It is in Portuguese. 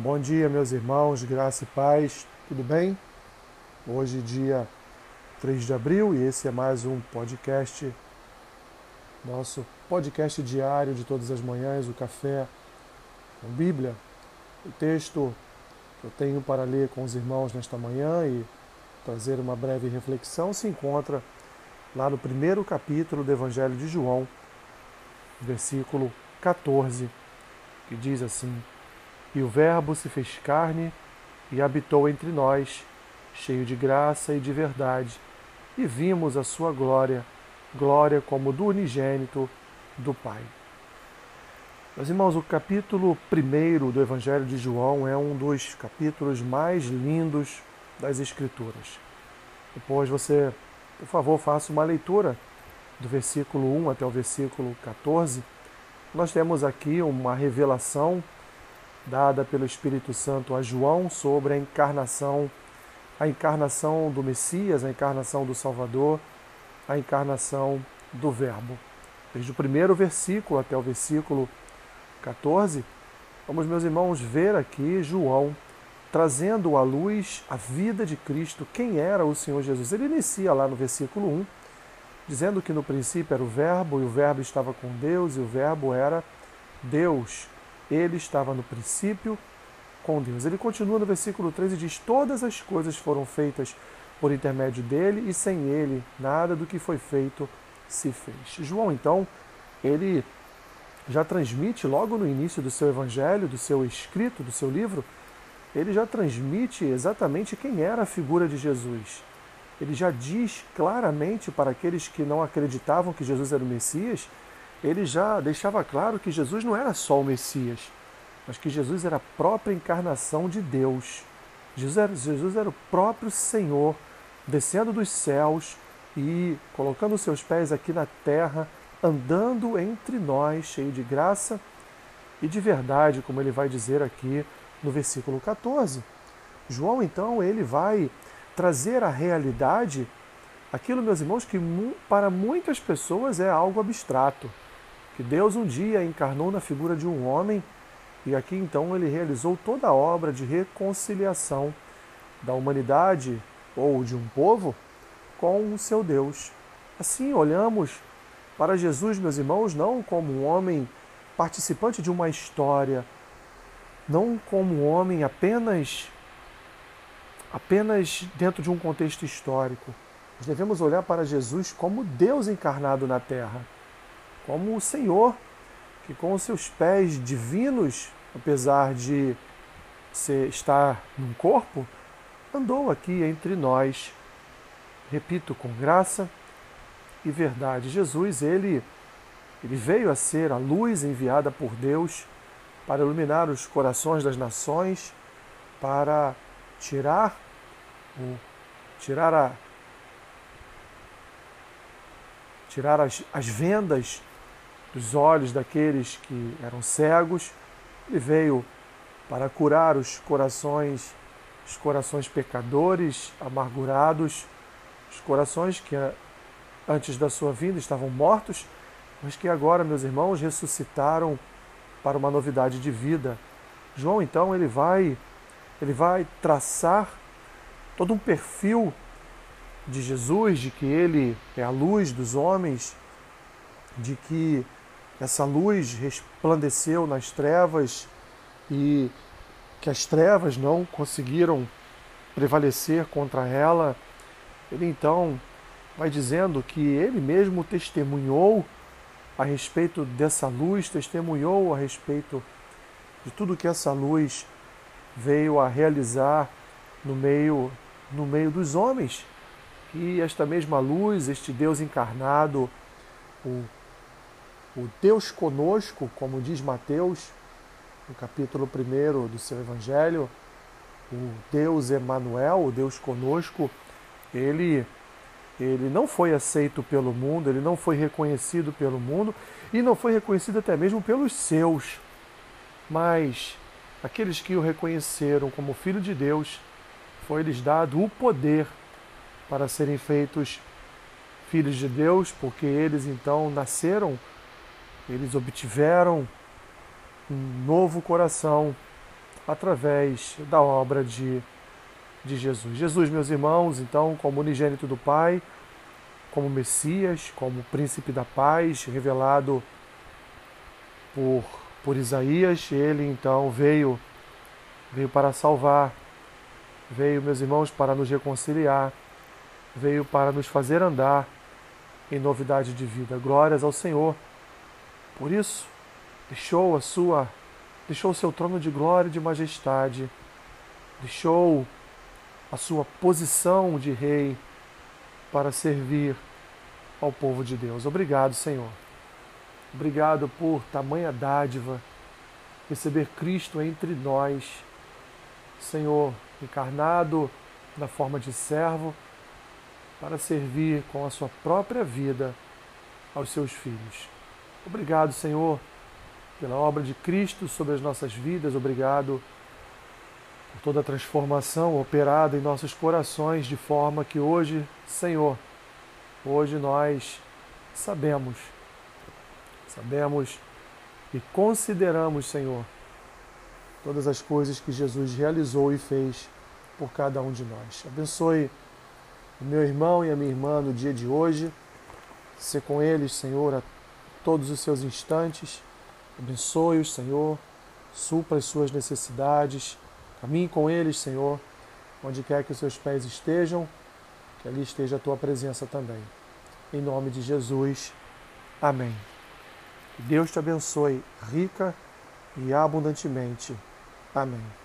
Bom dia, meus irmãos, graça e paz, tudo bem? Hoje, dia 3 de abril, e esse é mais um podcast, nosso podcast diário de todas as manhãs, o Café com Bíblia. O texto que eu tenho para ler com os irmãos nesta manhã e trazer uma breve reflexão se encontra lá no primeiro capítulo do Evangelho de João, versículo 14, que diz assim. E o Verbo se fez carne e habitou entre nós, cheio de graça e de verdade, e vimos a sua glória, glória como do unigênito do Pai. Meus irmãos, o capítulo 1 do Evangelho de João é um dos capítulos mais lindos das Escrituras. Depois você, por favor, faça uma leitura do versículo 1 até o versículo 14. Nós temos aqui uma revelação dada pelo Espírito Santo a João sobre a encarnação, a encarnação do Messias, a encarnação do Salvador, a encarnação do Verbo. Desde o primeiro versículo até o versículo 14, vamos, meus irmãos, ver aqui João trazendo à luz a vida de Cristo, quem era o Senhor Jesus. Ele inicia lá no versículo 1, dizendo que no princípio era o Verbo, e o Verbo estava com Deus, e o Verbo era Deus. Ele estava no princípio com Deus. Ele continua no versículo 13 e diz: Todas as coisas foram feitas por intermédio dele, e sem ele nada do que foi feito se fez. João, então, ele já transmite logo no início do seu evangelho, do seu escrito, do seu livro, ele já transmite exatamente quem era a figura de Jesus. Ele já diz claramente para aqueles que não acreditavam que Jesus era o Messias ele já deixava claro que Jesus não era só o Messias, mas que Jesus era a própria encarnação de Deus. Jesus era, Jesus era o próprio Senhor, descendo dos céus e colocando seus pés aqui na terra, andando entre nós, cheio de graça e de verdade, como ele vai dizer aqui no versículo 14. João, então, ele vai trazer a realidade, aquilo, meus irmãos, que para muitas pessoas é algo abstrato que Deus um dia encarnou na figura de um homem e aqui então ele realizou toda a obra de reconciliação da humanidade ou de um povo com o seu Deus. Assim olhamos para Jesus, meus irmãos, não como um homem participante de uma história, não como um homem apenas apenas dentro de um contexto histórico. Nós devemos olhar para Jesus como Deus encarnado na terra como o Senhor, que com os seus pés divinos, apesar de ser, estar num corpo, andou aqui entre nós, repito, com graça e verdade. Jesus, ele, ele veio a ser a luz enviada por Deus para iluminar os corações das nações, para tirar o tirar a tirar as, as vendas dos olhos daqueles que eram cegos. Ele veio para curar os corações, os corações pecadores, amargurados, os corações que antes da sua vinda estavam mortos, mas que agora, meus irmãos, ressuscitaram para uma novidade de vida. João então ele vai ele vai traçar todo um perfil de Jesus, de que ele é a luz dos homens, de que essa luz resplandeceu nas trevas e que as trevas não conseguiram prevalecer contra ela. Ele então vai dizendo que ele mesmo testemunhou a respeito dessa luz, testemunhou a respeito de tudo que essa luz veio a realizar no meio no meio dos homens. E esta mesma luz, este Deus encarnado, o o Deus conosco, como diz Mateus, no capítulo 1 do seu Evangelho, o Deus Emanuel, o Deus conosco, ele ele não foi aceito pelo mundo, ele não foi reconhecido pelo mundo e não foi reconhecido até mesmo pelos seus. Mas aqueles que o reconheceram como filho de Deus, foi-lhes dado o poder para serem feitos filhos de Deus, porque eles então nasceram eles obtiveram um novo coração, através da obra de, de Jesus. Jesus, meus irmãos, então, como unigênito do Pai, como Messias, como príncipe da paz, revelado por, por Isaías, ele então veio, veio para salvar, veio, meus irmãos, para nos reconciliar, veio para nos fazer andar em novidade de vida. Glórias ao Senhor. Por isso, deixou a sua deixou o seu trono de glória e de majestade, deixou a sua posição de rei para servir ao povo de Deus. Obrigado, Senhor. Obrigado por tamanha dádiva, receber Cristo entre nós, Senhor, encarnado na forma de servo, para servir com a sua própria vida aos seus filhos. Obrigado, Senhor pela obra de Cristo sobre as nossas vidas. Obrigado por toda a transformação operada em nossos corações, de forma que hoje, Senhor, hoje nós sabemos, sabemos e consideramos, Senhor, todas as coisas que Jesus realizou e fez por cada um de nós. Abençoe o meu irmão e a minha irmã no dia de hoje. Ser com eles, Senhor, a todos os seus instantes Abençoe-os, Senhor, supra as suas necessidades, caminhe com eles, Senhor, onde quer que os seus pés estejam, que ali esteja a tua presença também. Em nome de Jesus, amém. Que Deus te abençoe rica e abundantemente. Amém.